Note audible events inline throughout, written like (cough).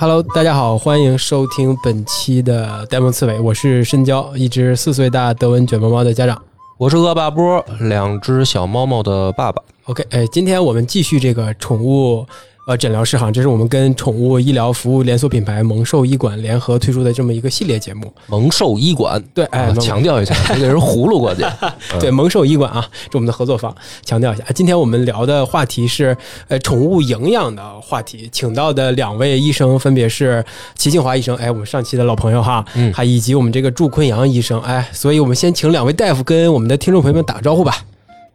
Hello，大家好，欢迎收听本期的呆萌刺猬，我是深交，一只四岁大德文卷毛猫的家长。我是恶霸波，两只小猫猫的爸爸。OK，哎，今天我们继续这个宠物呃诊疗室哈，这是我们跟宠物医疗服务连锁品牌萌兽医馆联合推出的这么一个系列节目。萌兽医馆，对，哎，强调一下，这个人葫芦过去。(laughs) 对，萌兽医馆啊，这我们的合作方。强调一下，今天我们聊的话题是呃宠物营养的话题，请到的两位医生分别是齐庆华医生，哎，我们上期的老朋友哈，嗯还以及我们这个祝坤阳医生，哎，所以我们先请两位大夫跟我们的听众朋友们打个招呼吧。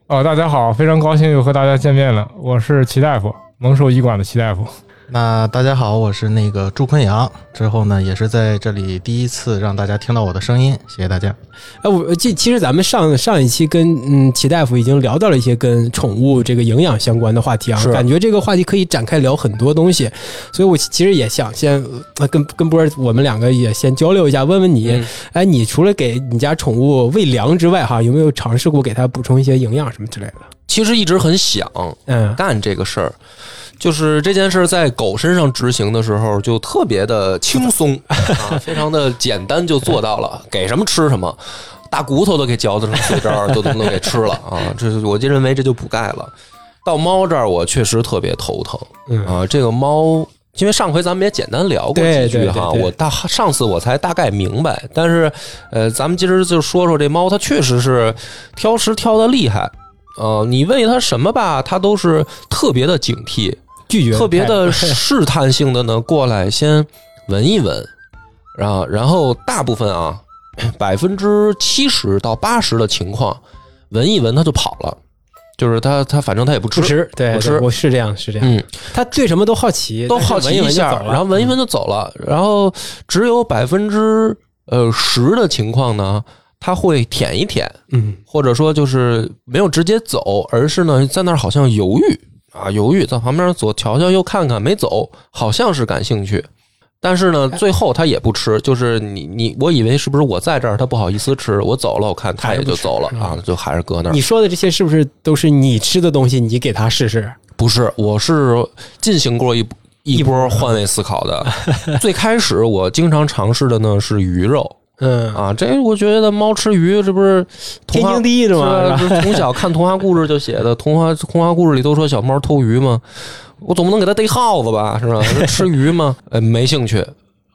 哦，大家好，非常高兴又和大家见面了，我是齐大夫，萌兽医馆的齐大夫。那大家好，我是那个祝坤阳。之后呢，也是在这里第一次让大家听到我的声音，谢谢大家。哎，我这其实咱们上上一期跟嗯齐大夫已经聊到了一些跟宠物这个营养相关的话题啊，感觉这个话题可以展开聊很多东西，所以我其实也想先呃跟跟波儿我们两个也先交流一下，问问你，嗯哎，你除了给你家宠物喂粮之外，哈，有没有尝试过给它补充一些营养什么之类的？其实一直很想嗯干这个事儿，就是这件事儿在狗身上执行的时候就特别的轻松 (laughs) 啊，非常的简单就做到了，给什么吃什么，大骨头都给嚼子成碎渣儿，就都能给吃了啊。这是我就认为这就补钙了。到猫这儿，我确实特别头疼嗯啊。这个猫，因为上回咱们也简单聊过几句哈，我大上次我才大概明白，但是呃，咱们今儿就说说这猫，它确实是挑食挑的厉害。呃，你喂它什么吧，它都是特别的警惕，拒绝特别的试探性的呢，过来先闻一闻，然后然后大部分啊，(clears throat) 百分之七十到八十的情况，闻一闻它就跑了，就是它它反正它也不吃，不吃，对，不吃。我是这样，是这样，嗯，它对什么都好奇，都好奇一下，然后闻一闻闻就走了，然后只有百分之呃十的情况呢，它会舔一舔，嗯，或者说就是没有直接走，而是呢在那儿好像犹豫啊，犹豫在旁边左瞧瞧右看看没走，好像是感兴趣，但是呢最后他也不吃，就是你你我以为是不是我在这儿他不好意思吃，我走了我看他也就走了啊，就还是搁那儿你。说的这些是不是都是你吃的东西？你给他试试，不是，我是进行过一一波换位思考的。(laughs) 最开始我经常尝试的呢是鱼肉嗯，啊，这我觉得猫吃鱼，这不是天经地义的吗，从小看童话故事就写的，(laughs) 童话童话故事里都说小猫偷鱼嘛，我总不能给它逮耗子吧，是吧？(laughs) 吃鱼吗？呃，没兴趣。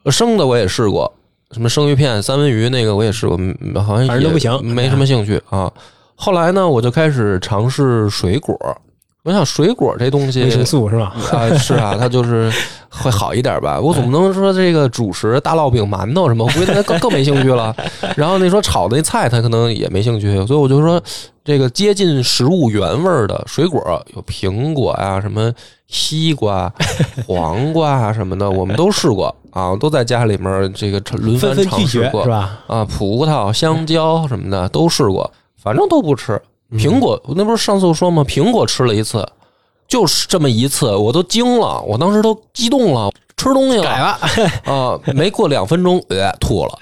生的我也试过，什么生鱼片、三文鱼那个我也试过，嗯好像也反正都不行没什么兴趣啊。后来呢，我就开始尝试水果。我想水果这东西维生素是吧？(laughs) 啊，是啊，它就是会好一点吧。我总不能说这个主食大烙饼、馒头什么，我估计他更更没兴趣了。然后那说炒的那菜，他可能也没兴趣。所以我就说，这个接近食物原味的水果，有苹果呀、什么西瓜、黄瓜啊什么的，我们都试过啊，都在家里面这个轮番尝试过是吧？啊，葡萄、香蕉什么的都试过，反正都不吃。苹果，那不是上次我说吗？苹果吃了一次，就是这么一次，我都惊了，我当时都激动了，吃东西了，改了，啊，没过两分钟，呃，吐了，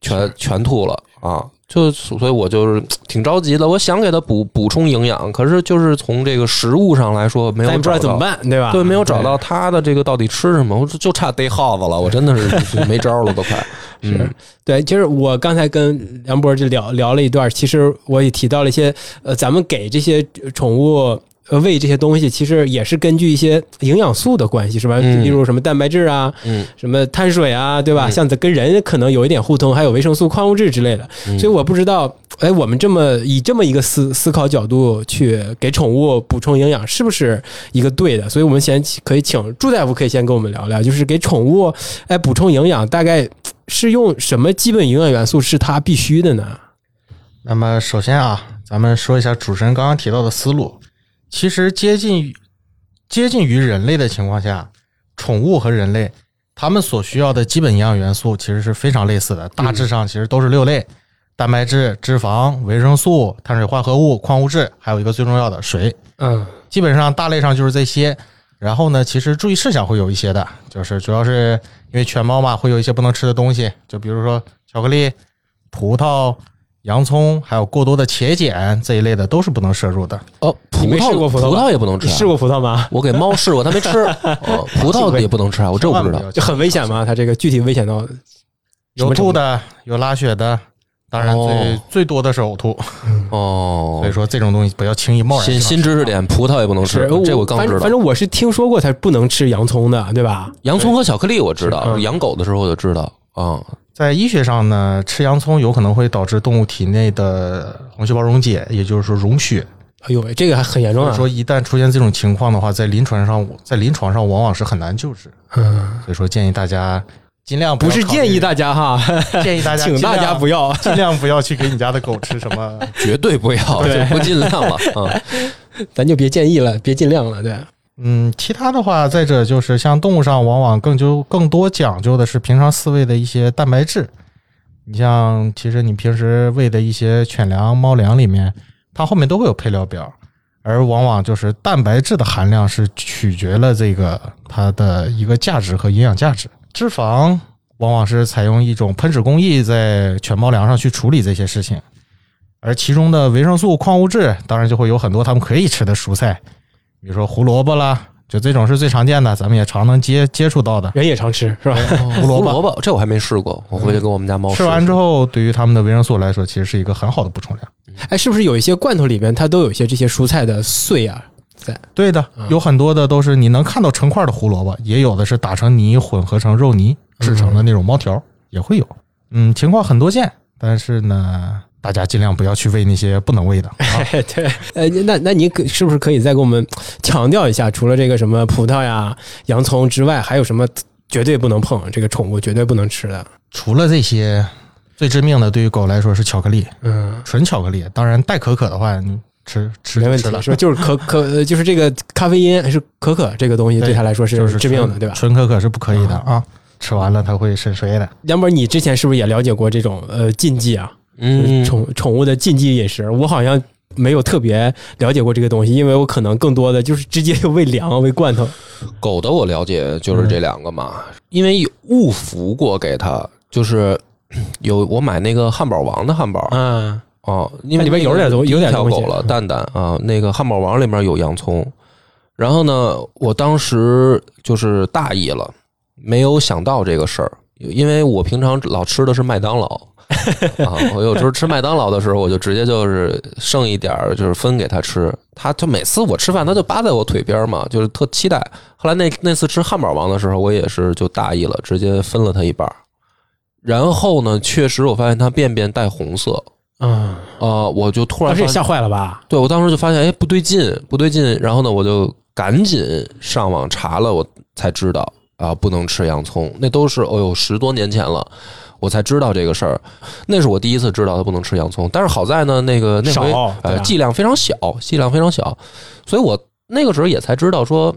全全吐了啊！就所以，我就是挺着急的，我想给它补补充营养，可是就是从这个食物上来说，没有不知道怎么办，对吧？对，没有找到它的这个到底吃什么，我就就差逮耗子了，我真的是就没招了，都快。(laughs) 嗯，对，其实我刚才跟梁博就聊聊了一段，其实我也提到了一些，呃，咱们给这些宠物。呃，喂这些东西其实也是根据一些营养素的关系，是吧？嗯例如什么蛋白质啊，嗯，什么碳水啊，对吧？嗯像跟人可能有一点互通，还有维生素、矿物质之类的。嗯所以我不知道，哎，我们这么以这么一个思思考角度去给宠物补充营养，是不是一个对的？所以我们先可以请朱大夫可以先跟我们聊聊，就是给宠物哎补充营养，大概是用什么基本营养元素是它必须的呢？那么首先啊，咱们说一下主持人刚刚提到的思路。其实接近于接近于人类的情况下，宠物和人类它们所需要的基本营养元素其实是非常类似的，大致上其实都是六类：蛋白质、脂肪、维生素、碳水化合物、矿物质，还有一个最重要的水。嗯基本上大类上就是这些。然后呢，其实注意事项会有一些的，就是主要是因为犬猫嘛，会有一些不能吃的东西，就比如说巧克力、葡萄、洋葱，还有过多的茄碱这一类的都是不能摄入的。哦，葡你没萄试过葡萄也不能吃啊，试过葡萄吗？我给猫试过，它没吃。(laughs) 哦，葡萄也不能吃啊，我这我不知道。就很危险吗？它这个具体危险到什有么程度吐的，有拉血的，当然最、哦最多的是呕吐。哦 (laughs) 所以，说这种东西不要轻易贸然新新知识点，葡萄也不能吃是，这我刚知道反正我是听说过它不能吃洋葱的，对吧？洋葱和巧克力我知道，嗯养狗的时候我就知道啊。在医学上呢，吃洋葱有可能会导致动物体内的红细胞溶解，也就是说溶血。哎呦喂，这个还很严重啊！所以说，一旦出现这种情况的话，在临床上，在临床上往往是很难救治。嗯，所以说，建议大家尽量不是建议大大家哈，(laughs) 建议大家请大家不要要。尽量不要去给你家的狗吃什么。(laughs) 绝对不要，对就不尽量了啊。(laughs) 咱就别建议了，别尽量了，对。嗯，其他的话，再者就是像动物上，往往更就更多讲究的是平常饲喂的一些蛋白质。你像，其实你平时喂的一些犬粮、猫粮里面，它后面都会有配料表，而往往就是蛋白质的含量是取决了这个它的一个价值和营养价值。脂肪往往是采用一种喷脂工艺在犬猫粮上去处理这些事情，而其中的维生素、矿物质，当然就会有很多它们可以吃的蔬菜。比如说胡萝卜啦，就这种是最常见的，咱们也常能接接触到的。人也常吃是吧？胡萝卜萝卜这我还没试过，我回去给我们家猫吃完之后，对于它们的维生素来说，其实是一个很好的补充量。哎，是不是有一些罐头里边它都有一些这些蔬菜的碎啊？在对的，有很多的都是你能看到成块的胡萝卜，也有的是打成泥混合成肉泥制成的那种猫条，也会有。嗯，情况很多见，但是呢，大家尽量不要去喂那些不能喂的。(laughs) 啊、对，呃，那那你可是不是可以再给我们强调一下，除了这个什么葡萄呀、洋葱之外，还有什么绝对不能碰这个宠物绝对不能吃的？除了这些，最致命的对于狗来说是巧克力，嗯，纯巧克力。当然带可可的话，你吃吃没问题了，是吧？就是可可，呃就是这个咖啡因还是可可这个东西 (laughs) 对对它来说就是是致命的，纯对吧？纯可可是不可以的啊，吃完了它会肾衰的。梁博，你之前是不是也了解过这种呃禁忌啊？嗯，宠宠物的禁忌饮食，我好像没有特别了解过这个东西，因为我可能更多的就是直接就喂粮、喂罐头。狗的我了解就是这两个嘛，因为有误服过给它，就是有我买那个汉堡王的汉堡。嗯，哦，因为里面有点东第一有点东西。条狗了，蛋蛋啊，那个汉堡王里面有洋葱，然后呢，我当时就是大意了，没有想到这个事儿，因为我平常老吃的是麦当劳 (laughs) 啊，我有时候吃麦当劳的时候，我就直接就是剩一点儿，就是分给他吃，他就每次我吃饭，他就扒在我腿边嘛，就是特期待。后来那那次吃汉堡王的时候，我也是就大意了，直接分了他一半。然后呢，确实我发现他便便带红色，嗯，啊、我就突然吓坏了吧？对我当时就发现，哎，不对劲，不对劲。然后呢，我就赶紧上网查了，我才知道啊，不能吃洋葱。那都是哦呦十多年前了，我才知道这个事儿。那是我第一次知道他不能吃洋葱。但是好在呢，那个那回呃剂量非常小，剂量非常小，所以我那个时候也才知道说。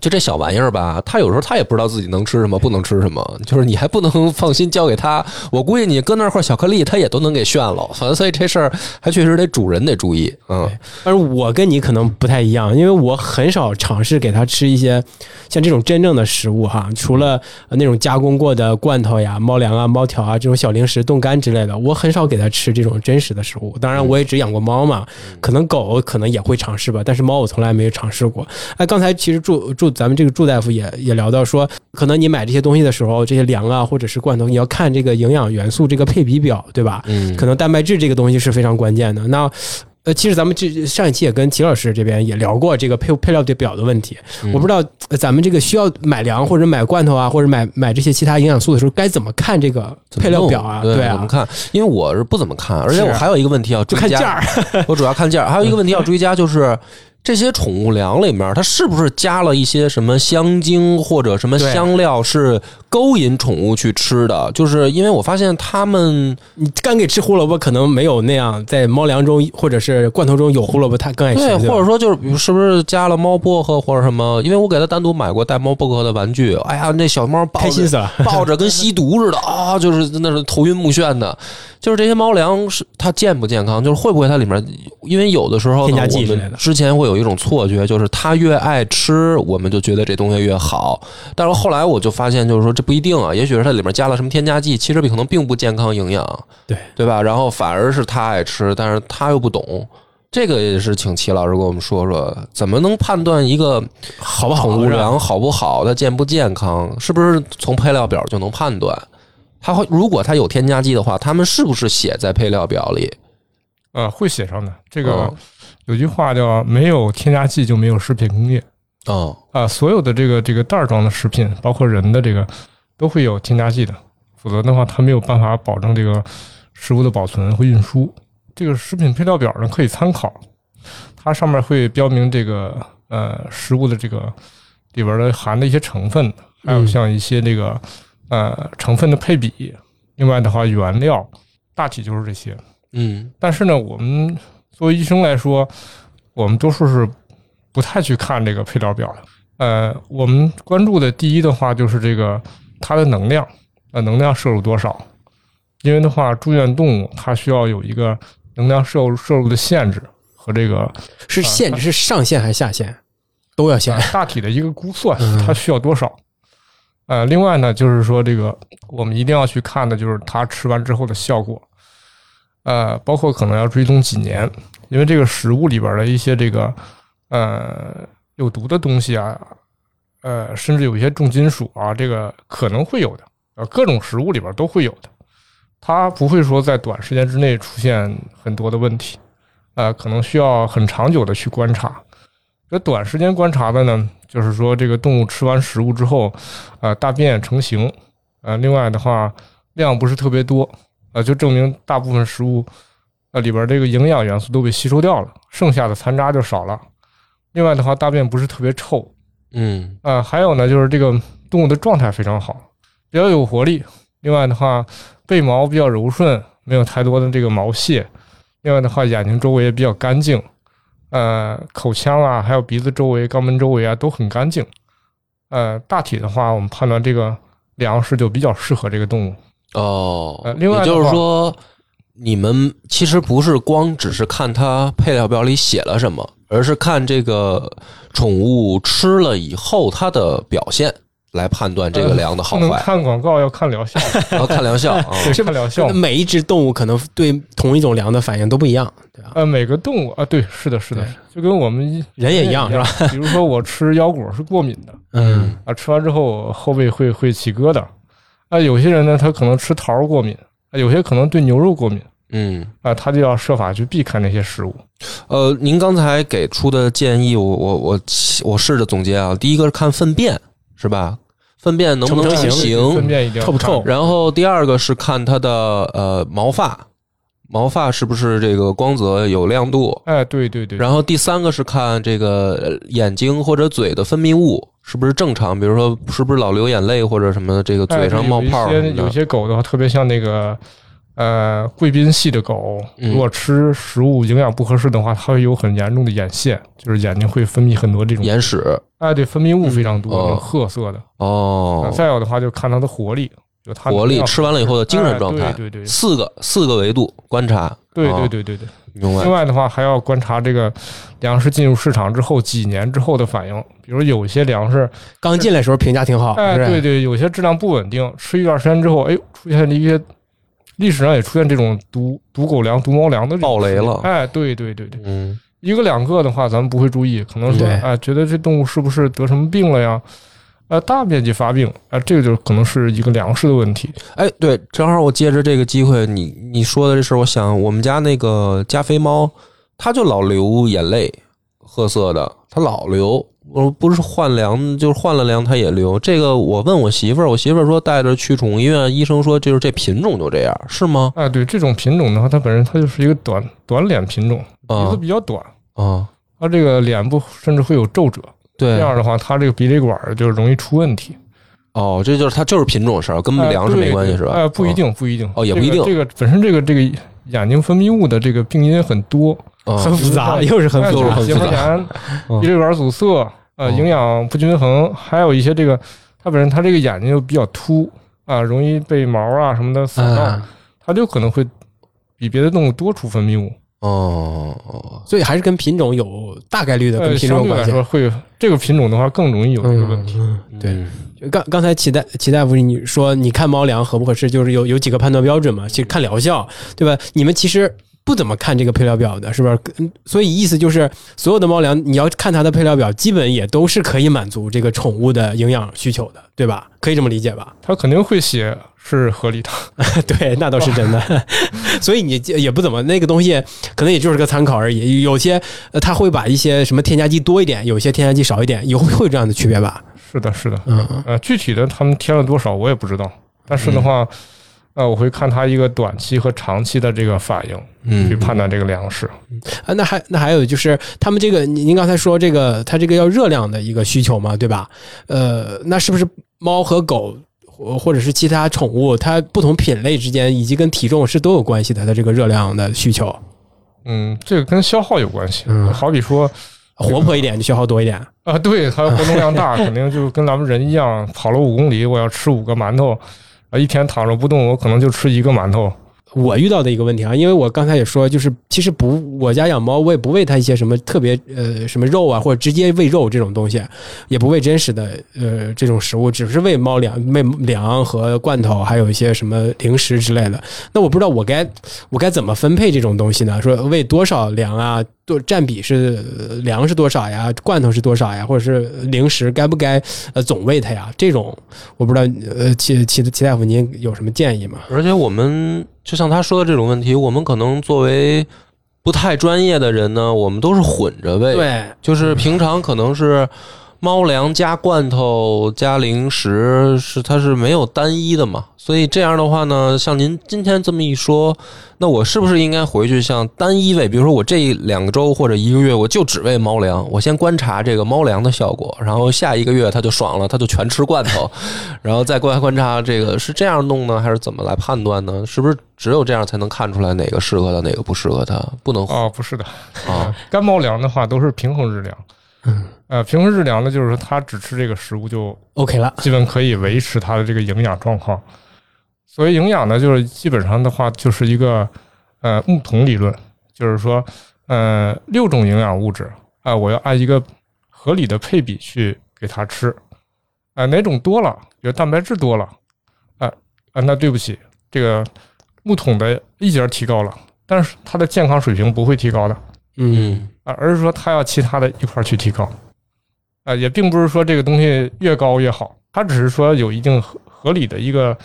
就这小玩意儿吧，他有时候他也不知道自己能吃什么，不能吃什么，就是你还不能放心交给他。我估计你搁那块巧克力，他也都能给炫了。反正所以这事儿还确实得主人得注意。嗯，但是我跟你可能不太一样，因为我很少尝试给它吃一些像这种真正的食物哈，除了那种加工过的罐头呀、猫粮啊、猫条啊这种小零食、冻干之类的，我很少给它吃这种真实的食物。当然，我也只养过猫嘛，可能狗可能也会尝试吧，但是猫我从来没有尝试过。哎，刚才其实住祝咱们这个祝大夫也也聊到说，可能你买这些东西的时候，这些粮啊或者是罐头，你要看这个营养元素这个配比表，对吧？嗯，可能蛋白质这个东西是非常关键的。那呃，其实咱们这上一期也跟齐老师这边也聊过这个配配料表的问题。嗯我不知道呃咱们这个需要买粮或者买罐头啊，或者买买这些其他营养素的时候，该怎么看这个配料表啊？对对啊，怎么看？因为我是不怎么看，而且我还有一个问题要追加，就看价。我主要看价儿。还有一个问题要追加，就是这些宠物粮里面，它是不是加了一些什么香精或者什么香料，是勾引宠物去吃的？就是因为我发现它们你干给吃胡萝卜，可能没有那样在猫粮中或者是罐头中有胡萝卜，它更爱吃。对，或者说就是是不是加了猫薄荷或者什么？因为我给它单独买过带猫薄荷的玩具，哎呀，那小猫抱着开心死了。(laughs) 抱着跟吸毒似的啊，就是那是头晕目眩的。就是这些猫粮是它健不健康？就是会不会它里面，因为有的时候，添加剂之类的之前会有有一种错觉，就是他越爱吃，我们就觉得这东西越好。但是后来我就发现，就是说这不一定啊，也许是它里面加了什么添加剂，其实可能并不健康营养，对对吧？然后反而是他爱吃，但是他又不懂。这个也是请齐老师给我们说说，怎么能判断一个好不好？宠物粮好不好，它健不健康，是不是从配料表就能判断？它会如果它有添加剂的话，他们是不是写在配料表里？呃，会写上的。这个嗯有句话叫“没有添加剂就没有食品工业”哦，啊、所有的这个这个袋儿装的食品，包括人的这个，都会有添加剂的，否则的话，它没有办法保证这个食物的保存和运输。这个食品配料表呢可以参考，它上面会标明这个呃食物的这个里边的含的一些成分，还有嗯像一些这个呃成分的配比。另外的话，原料大体就是这些。嗯但是呢，我们作为医生来说，我们多数是不太去看这个配料表的。呃，我们关注的第一的话就是这个它的能量，呃，能量摄入多少？因为的话，住院动物它需要有一个能量摄入摄入的限制和这个是限制是上限还是下限？都要限呃。大体的一个估算嗯，它需要多少？呃，另外呢，就是说这个我们一定要去看的就是它吃完之后的效果，呃，包括可能要追踪几年，因为这个食物里边的一些这个呃有毒的东西啊，呃，甚至有一些重金属啊，这个可能会有的，呃，各种食物里边都会有的，它不会说在短时间之内出现很多的问题，呃，可能需要很长久的去观察。这短时间观察的呢，就是说这个动物吃完食物之后，呃，大便成型，呃，另外的话量不是特别多，呃，就证明大部分食物呃里边这个营养元素都被吸收掉了，剩下的残渣就少了。另外的话，大便不是特别臭，嗯呃，还有呢，就是这个动物的状态非常好，比较有活力。另外的话，背毛比较柔顺，没有太多的这个毛屑。另外的话，眼睛周围也比较干净，呃，口腔啊，还有鼻子周围、肛门周围啊都很干净。呃，大体的话，我们判断这个粮食就比较适合这个动物。哦呃，另外也就是说，你们其实不是光只是看它配料表里写了什么，而是看这个宠物吃了以后它的表现来判断这个粮的好不能坏，看广告，要看疗效，然后看疗效啊。对，看疗效。(laughs) 每一只动物可能对同一种粮的反应都不一样，对吧？呃，每个动物啊，对，是的，是的对，就跟我们人也一样是吧？(laughs) 比如说我吃腰果是过敏的，嗯啊，吃完之后后背会会起疙瘩。啊，有些人呢，他可能吃桃儿过敏，啊，有些可能对牛肉过敏，嗯，啊，他就要设法去避开那些食物。呃，您刚才给出的建议，我我我我试着总结啊。第一个是看粪便，是吧？粪便能不能成型？辨一定要臭不臭然后第二个是看它的呃毛发，毛发是不是这个光泽有亮度？哎，对对对，然后第三个是看这个呃眼睛或者嘴的分泌物是不是正常，比如说是不是老流眼泪或者什么的，这个哎嘴上冒泡对有一些有。些狗的话，特别像那个呃贵宾系的狗，嗯。如果吃食物营养不合适的话，它会有很严重的眼线，就是眼睛会分泌很多这种眼屎。哎，对，分泌物非常多，褐色的。哦。啊，再有的话就看它的活力，活力吃完了以后的精神哎状态，对对对四个四个维度观察。对哦对对对对。明白另。外的话，还要观察这个粮食进入市场之后几年之后的反应。比如有些粮食，刚进来的时候评价挺好，哎，对对，有些质量不稳定，吃一段时间之后，哎，出现了一些历史上也出现这种毒毒狗粮、毒猫粮的这种爆雷了哎，对对对对，嗯一个两个的话，咱们不会注意，可能说，对哎，觉得这动物是不是得什么病了呀？呃，大面积发病，啊、这个就可能是一个粮食的问题。哎，对，正好我借着这个机会，你你说的这事儿，我想我们家那个加菲猫，它就老流眼泪，褐色的，它老流。我不是换粮，就是换了粮它也流。这个我问我媳妇儿，我媳妇儿说带着去宠物医院，医生说就是这品种就这样，是吗？哎，对，这种品种的话，它本身它就是一个短短脸品种，鼻啊子比较短，啊，它这个脸部甚至会有皱褶，这对，样的话，它这个鼻泪管儿就容易出问题。哦，这就是它就是品种事儿，跟哎粮食没关系是吧？哎，不一定，不一定。哦也不一定这个这个本身这个这个眼睛分泌物的这个病因很多，啊，很复杂，嗯又是很哎复杂。结膜炎、嗯鼻泪管阻塞，呃，哦营养不均衡，还有一些这个它本身它这个眼睛又比较凸啊，容易被毛啊什么的扫到，啊，它就可能会比别的动物多出分泌物。哦哦，所以还是跟品种有大概率的跟呃，品种有关系。会这个品种的话更容易有这个问题。嗯，对。嗯刚刚才齐大齐大夫你说你看猫粮合不合适，就是有有几个判断标准嘛？其实看疗效，对吧？你们其实不怎么看这个配料表的，是不是？嗯所以意思就是，所有的猫粮你要看它的配料表，基本也都是可以满足这个宠物的营养需求的，对吧？可以这么理解吧？它肯定会写是合理的。(laughs) 对，那倒是真的。(laughs) 所以你也不怎么那个东西，可能也就是个参考而已。有些呃，他会把一些什么添加剂多一点，有些添加剂少一点，有会有这样的区别吧？是的，是的。嗯嗯呃，具体的他们添了多少我也不知道，但是的话，呃，我会看它一个短期和长期的这个反应，嗯去嗯，判断这个粮食。啊，那还那还有就是他们这个，您您刚才说这个，它这个要热量的一个需求嘛，对吧？呃，那是不是猫和狗或或者是其他宠物，它不同品类之间以及跟体重是都有关系的，它这个热量的需求，嗯，这个跟消耗有关系。嗯好比说活泼一点就消耗多一点。啊，对，它活动量大，(laughs) 肯定就跟咱们人一样，跑了五公里，我要吃五个馒头，啊，一天躺着不动，我可能就吃一个馒头。我遇到的一个问题啊，因为我刚才也说，就是其实不，我家养猫，我也不喂它一些什么特别呃什么肉啊，或者直接喂肉这种东西，也不喂真实的呃这种食物，只是喂猫粮、喂粮和罐头，还有一些什么零食之类的。那我不知道我该我该怎么分配这种东西呢？说喂多少粮啊？多占比是呃粮食多少呀？罐头是多少呀？或者是零食该不该呃总喂它呀？这种我不知道呃齐齐齐大夫您有什么建议吗？而且我们就像他说的这种问题，我们可能作为不太专业的人呢，我们都是混着喂，，对。就是平常可能是猫粮加罐头加零食，是它是没有单一的嘛，所以这样的话呢，像您今天这么一说，那我是不是应该回去像单一喂？比如说我这两个周或者一个月，我就只喂猫粮，我先观察这个猫粮的效果，然后下一个月它就爽了，它就全吃罐头，然后再过来观察这个是这样弄呢，还是怎么来判断呢？是不是只有这样才能看出来哪个适合它，哪个不适合它？不能哦，不是的，啊，(laughs) 干猫粮的话都是平衡日粮。嗯，呃，平衡日粮呢，就是说它只吃这个食物就 OK 了，基本可以维持它的这个营养状况。所谓营养呢，就是基本上的话就是一个呃木桶理论，就是说呃六种营养物质啊、我要按一个合理的配比去给它吃。啊、哪种多了，比如蛋白质多了，啊、啊，那对不起，这个木桶的一节提高了，但是它的健康水平不会提高的。嗯啊，而是说它要其他的一块儿去提高，啊，也并不是说这个东西越高越好，它只是说有一定合合理的一个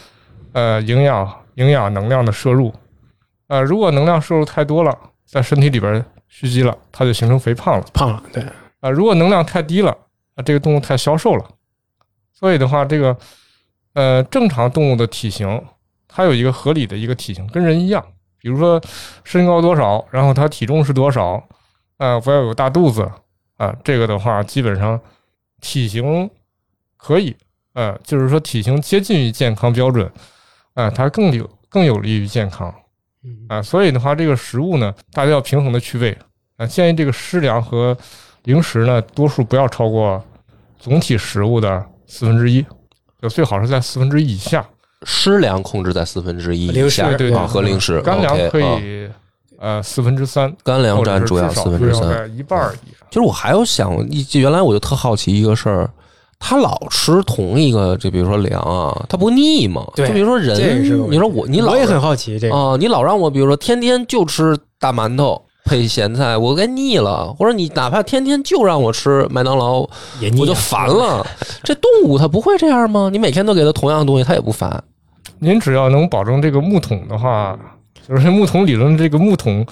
呃营养营养能量的摄入，啊，如果能量摄入太多了，在身体里边蓄积了，它就形成肥胖了，胖了，对，啊，如果能量太低了，啊，这个动物太消瘦了，所以的话，这个呃正常动物的体型，它有一个合理的一个体型，跟人一样。比如说身高多少，然后它体重是多少，啊、不要有大肚子啊、这个的话基本上体型可以，呃，就是说体型接近于健康标准，啊、它更有更有利于健康嗯啊、所以的话，这个食物呢，大家要平衡的去喂啊、建议这个湿粮和零食呢，多数不要超过总体食物的四分之一，就最好是在四分之一以下。湿粮控制在四分之一以零食下对对啊，和零食干粮可啊以呃四分之三，干粮占主要四分之三。一半儿以上。其实我还有想，一原来我就特好奇一个事儿，他老吃同一个，就比如说粮啊，他不腻吗？对就比如说人，你说我你老我也很好奇这个，啊、你老让我比如说天天就吃大馒头配咸菜，我该腻了；或者你哪怕天天就让我吃麦当劳，也腻了我就烦。了。这动物它不会这样吗？你每天都给它同样的东西，它也不烦。您只要能保证这个木桶的话，就是木桶理论，这个木桶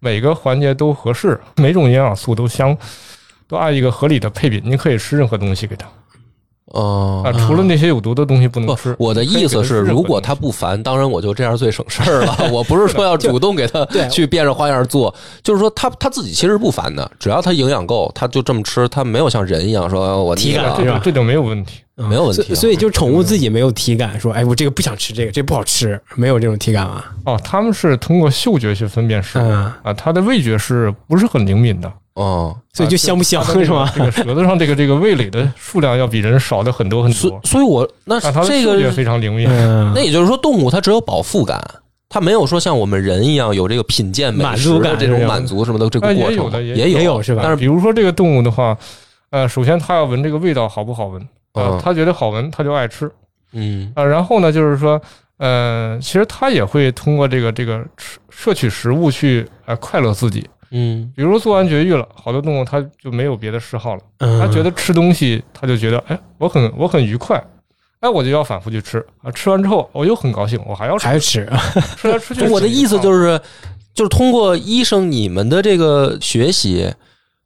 每个环节都合适，每种营养素都相都按一个合理的配比，你可以吃任何东西给它哦、啊，除了那些有毒的东西不能吃。，我的意思是，如果他不烦，当然我就这样最省事儿了。(laughs) 我不是说要主动给他去变着花样做，就是说他他自己其实不烦的，只要他营养够，他就这么吃，他没有像人一样说我腻了体感这就这就没有问题。嗯没有问题啊所以所以就宠物自己没有体感，说哎，我这个不想吃这个，这不好吃，没有这种体感啊。哦，他们是通过嗅觉去分辨食物嗯，啊，它的味觉是不是很灵敏的？哦。所以就香不香是吗？这个舌头上这个这个味蕾的数量要比人少的很多很多，所所以我那这个非常灵敏。嗯那也就是说，动物它只有饱腹感，它没有说像我们人一样有这个品鉴美满食足感的这种满足什么的这个哎过程，也有的也也也有是吧但是比如说这个动物的话，呃，首先它要闻这个味道好不好闻，呃嗯，它觉得好闻，他就爱吃嗯啊、然后呢，就是说，呃，其实他也会通过这个这个吃摄取食物去呃快乐自己。嗯比如做完绝育了，好多动物它就没有别的嗜好了，嗯，它觉得吃东西，它就觉得哎，我很我很愉快。哎，我就要反复去吃啊！吃完之后，我又很高兴，我还要吃，还是吃，(laughs) 吃来吃去。我的意思就是，就是通过医生你们的这个学习，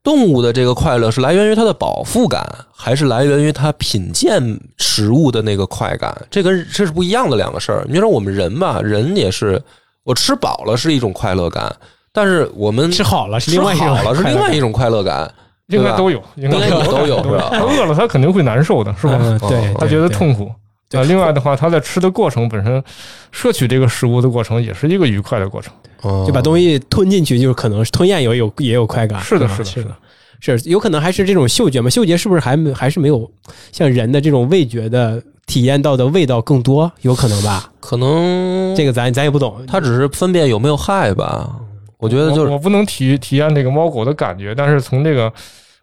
动物的这个快乐是来源于它的饱腹感，还是来源于它品鉴食物的那个快感？这跟这是不一样的两个事儿。你说我们人吧，人也是，我吃饱了是一种快乐感，但是我们吃好了是吃另外一种好了是快乐另外一种快乐感。应该都有，应该都有都是吧它饿了，他肯定会难受的，是吧？嗯对，他觉得对，痛苦。对啊，另外的话，他在吃的过程本身，摄取这个食物的过程也是一个愉快的过程。嗯就把东西吞进去，就是可能是吞咽有有也有快感，是的是的是是的，是有可能还是这种嗅觉嘛？嗅觉是不是还没还是没有像人的这种味觉的体验到的味道更多？有可能吧？可能这个咱咱也不懂，它只是分辨有没有害吧。我觉得就是我我不能体体验这个猫狗的感觉，但是从这个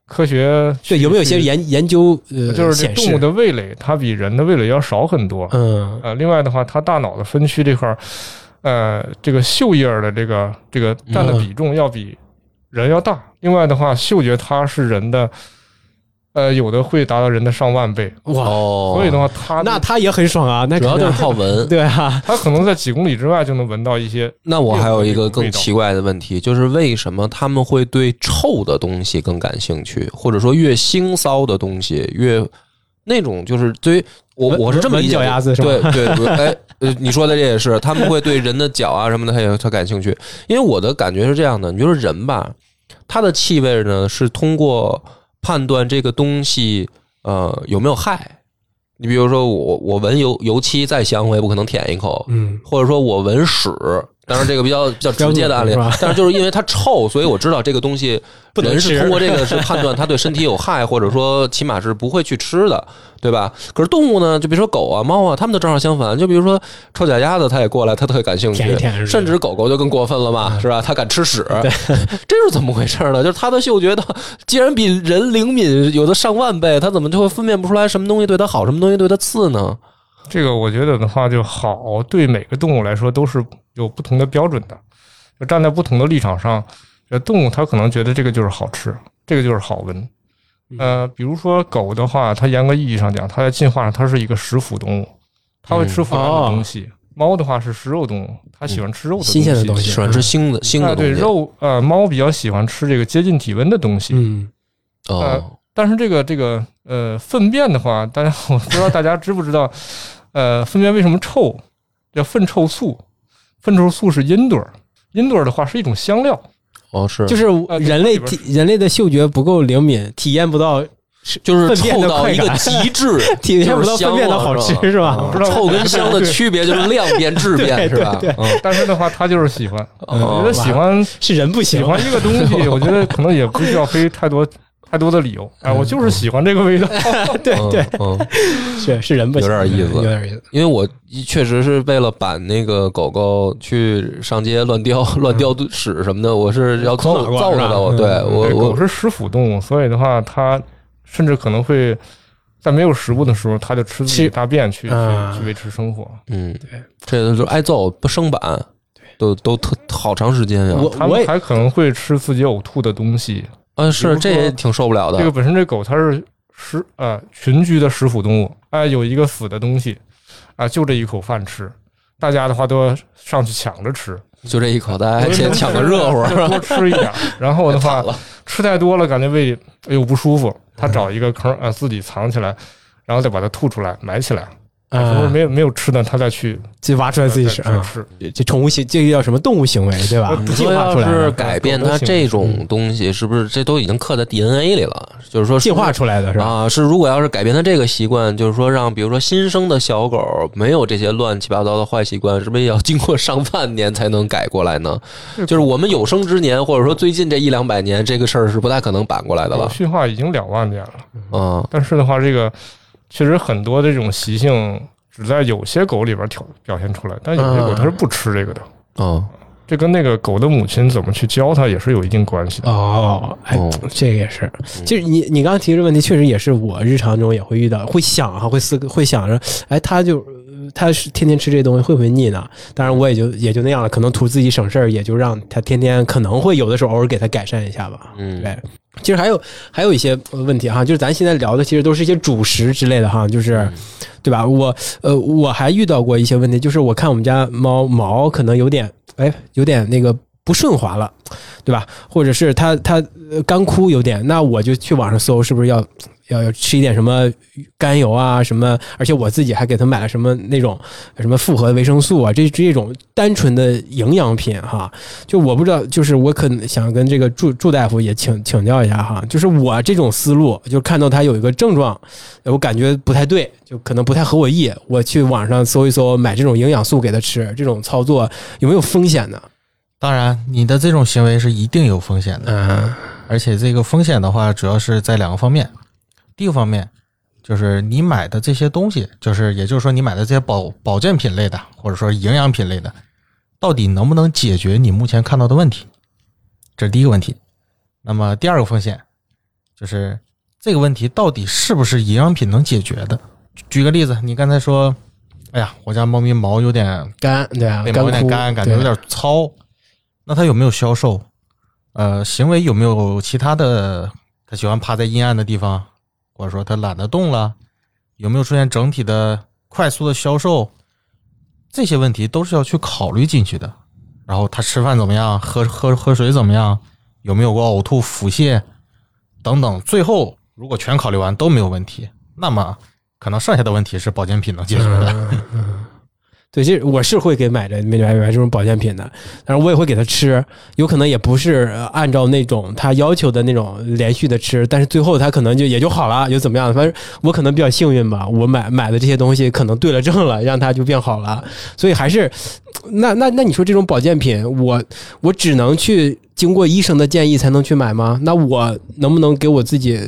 科学对有没有一些研研究呃就是这动物的味蕾，它比人的味蕾要少很多。嗯呃，另外的话，它大脑的分区这块儿，呃，这个嗅叶儿的这个这个占的嗯比重要比人要大。另外的话，嗅觉它是人的，呃，有的会达到人的上万倍，哇，哦，所以的话，它那他也很爽啊，那主要就是肯定靠闻。(laughs) 对啊，它可能在几公里之外就能闻到一些那我还有一个更奇怪的问题，就是为什么他们会对臭的东西更感兴趣，或者说越腥骚的东西越那种就是对于我我是这么理解的，闻脚丫子是吧对对对，哎呃，你说的这也是，他们会对人的脚啊什么的他也他感兴趣，因为我的感觉是这样的，你就是人吧，他的气味呢是通过判断这个东西呃有没有害。你比如说我我闻油油漆再香，我也不可能舔一口，嗯，或者说我闻屎，当然这个比较比较直接的案例但是就是因为它臭，所以我知道这个东西 (laughs) 人是通过这个是判断它对身体有害，或者说起码是不会去吃的，对吧？可是动物呢，就比如说狗啊、猫啊，它们就正好相反，就比如说臭脚丫子，它也过来，它特别感兴趣甚至狗狗就更过分了嘛，是吧？它敢吃屎，这是怎么回事呢？就是它的嗅觉的，既然比人灵敏有的上万倍，它怎么就会分辨不出来什么东西对它好，什么东西对它次呢？这个我觉得的话，就好对每个动物来说都是有不同的标准的。就站在不同的立场上，这动物它可能觉得这个就是好吃，这个就是好闻。呃，比如说狗的话，它严格意义上讲，它在进化上它是一个食腐动物，它会吃腐烂的东西。猫的话是食肉动物，它喜欢吃肉的新鲜的东西喜欢吃腥的腥哎，对的东西。肉，呃，猫比较喜欢吃这个接近体温的东西。嗯，哦，但是这个这个呃粪便的话，大家我不知道大家知不知道，呃，粪便为什么臭？叫粪臭素，粪臭素是阴墩儿，阴墩儿的话是一种香料，哦是，就是呃人类体人类的嗅觉不够灵敏，体验不到就是臭到一个极 (laughs) 致，体验不到香粪便的好吃是吧？啊不知道臭跟香的区别就是量变质变是吧？对嗯但是的话，他就是喜欢。哦我觉得喜欢是人不喜行，欢一个东西，我觉得可能也不需要非太多太多的理由。哎，我就是喜欢这个味道。对 (laughs) 对，嗯，嗯 (laughs) 是是人不行，有点意思有点意思。因为我确实是为了板那个狗狗去上街乱叼 (laughs) 乱叼屎什么的，我是要揍抠脑瓜是吧揍它的。对我对狗我是食腐动物，所以的话，它甚至可能会在没有食物的时候，它就吃自己大便去啊去去维持生活。嗯，对这就是挨揍不生板，都都特好长时间呀。我我还可能会吃自己呕吐的东西。啊，比是这也挺受不了的这个。本身这狗它是食呃群居的食腐动物，哎，有一个死的东西，啊，就这一口饭吃，大家的话都要上去抢着吃，就这一口，大家还先抢个热乎，多吃一点。然后的话吃太多了，感觉胃哎呦不舒服，它找一个坑啊自己藏起来，然后再把它吐出来埋起来。啊，没有没有吃的，它再去就挖出来自己吃啊。这宠物行，这个叫什么动物行为对吧呃？你说进化要是出来的，改变它这种东西，是不是这都已经刻在 DNA 里了？就是说进化出来的是吧？啊，是如果要是改变它这个习惯，就是说让比如说新生的小狗没有这些乱七八糟的坏习惯，是不是也要经过上万年才能改过来呢？就是我们有生之年，或者说最近这一两百年，这个事儿是不太可能扳过来的了。驯化已经两万年了，啊，但是的话，这个确实很多的这种习性只在有些狗里边表表现出来，但有些狗它是不吃这个的。哦这跟那个狗的母亲怎么去教它也是有一定关系的。哦，哎哦，这个也是，就是你你刚刚提这个问题，确实也是我日常中也会遇到，会想哈，会思会想着，哎，它就呃他是天天吃这东西会不会腻呢？当然我也就也就那样了，可能图自己省事儿，也就让他天天可能会有的时候偶尔给他改善一下吧。嗯对，其实还有还有一些呃问题哈，就是咱现在聊的其实都是一些主食之类的哈，就是。对吧？我呃，我还遇到过一些问题，就是我看我们家猫毛可能有点，哎，有点那个不顺滑了，对吧？或者是它它呃干枯有点，那我就去网上搜，是不是要要要吃一点什么甘油啊什么？而且我自己还给他买了什么那种什么复合维生素啊，这这种单纯的营养品哈。就我不知道，就是我可能想跟这个祝祝大夫也请请教一下哈，就是我这种思路，就看到他有一个症状，我感觉不太对，就可能不太合我意，我去网上搜一搜，买这种营养素给他吃，这种操作有没有风险呢？当然，你的这种行为是一定有风险的，嗯而且这个风险的话，主要是在两个方面。第一个方面就是你买的这些东西，就是也就是说你买的这些保保健品类的，或者说营养品类的，到底能不能解决你目前看到的问题？这是第一个问题。那么第二个风险就是这个问题到底是不是营养品能解决的？举个例子，你刚才说，哎呀，我家猫咪毛有点干对啊，毛有点干，感觉有点糙。那他有没有消瘦？呃，行为有没有其他的？他喜欢趴在阴暗的地方，或者说他懒得动了，有没有出现整体的快速的消瘦？这些问题都是要去考虑进去的。然后他吃饭怎么样？喝喝喝水怎么样？有没有过呕吐、腹泻等等？最后如果全考虑完都没有问题，那么可能剩下的问题是保健品能解决的。对，这我是会给买这买买买这种保健品的，但是我也会给他吃，有可能也不是按照那种他要求的那种连续的吃，但是最后他可能就也就好了，就怎么样？反正我可能比较幸运吧，我买买的这些东西可能对了症了，让他就变好了，所以还是那那那你说这种保健品，我我只能去经过医生的建议才能去买吗？那我能不能给我自己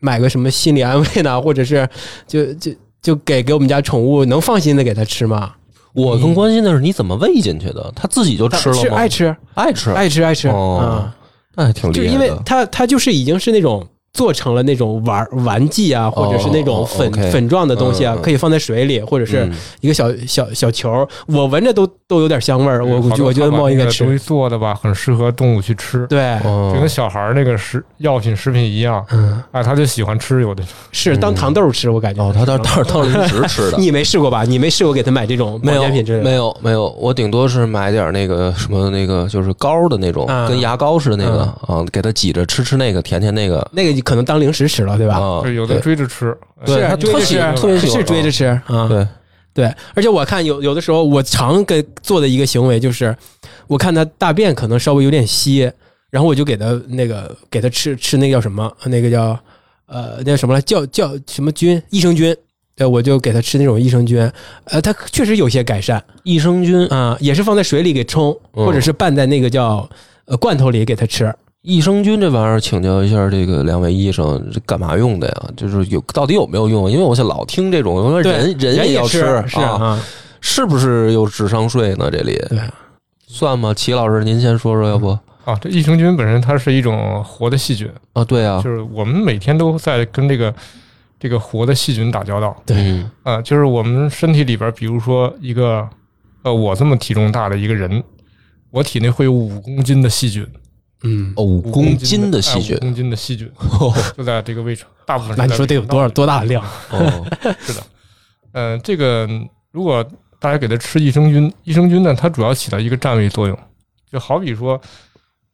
买个什么心理安慰呢？或者是就就就给给我们家宠物能放心的给它吃吗？我更关心的是你怎么喂进去的，它自己就吃了吗？爱吃，爱吃，爱吃，爱吃哦啊！那还挺厉害的。就因为它它就是已经是那种做成了那种玩玩具啊，或者是那种粉、粉状的东西啊，嗯可以放在水里，或者是嗯。一个小小小球，我闻着都都有点香味儿，我我我觉得猫应该吃。东。西做的吧，很适合动物去吃，对，哦。就跟小孩儿那个食药品食品一样。嗯，哎，他就喜欢吃，有的。是当糖豆吃，我感觉。哦，他当当当零食吃的。(laughs) 你没试过吧？你没试过给他买这种没有保健品之类的？没有没有，我顶多是买点那个什么那个就是膏的那种，啊。跟牙膏似的那个啊，给他挤着吃吃那个甜甜那个。那个可能当零食吃了，对吧？有的追着吃。对它是追着特喜吃，特别喜欢是追着吃啊。对对，而且我看有有的时候，我常给做的一个行为就是，我看它大便可能稍微有点稀，然后我就给它那个给它吃吃那个叫什么，那个叫呃那叫什么来，叫叫什么菌，益生菌。对，我就给它吃那种益生菌，呃，它确实有些改善益生菌啊、也是放在水里给冲，嗯或者是拌在那个叫呃罐头里给它吃。益生菌这玩意儿，请教一下这个两位医生，这干嘛用的呀？就是有到底有没有用？因为我是老听这种，人人也要吃吃是啊，是不是有智商税呢？这里对，算吗？齐老师，您先说说，要不啊，这益生菌本身它是一种活的细菌，啊？对啊，就是我们每天都在跟这个这个活的细菌打交道对啊。就是我们身体里边，比如说一个呃我这么体重大的一个人，我体内会有五公斤的细菌，嗯，哦，五五公斤斤的细菌。哎五公斤的细菌 (laughs) 就在这个胃肠，大部分是那你说得有多少多大的量？哦，(laughs) 是的，呃，这个如果大家给它吃益生菌，益生菌呢，它主要起到一个占位作用，就好比说，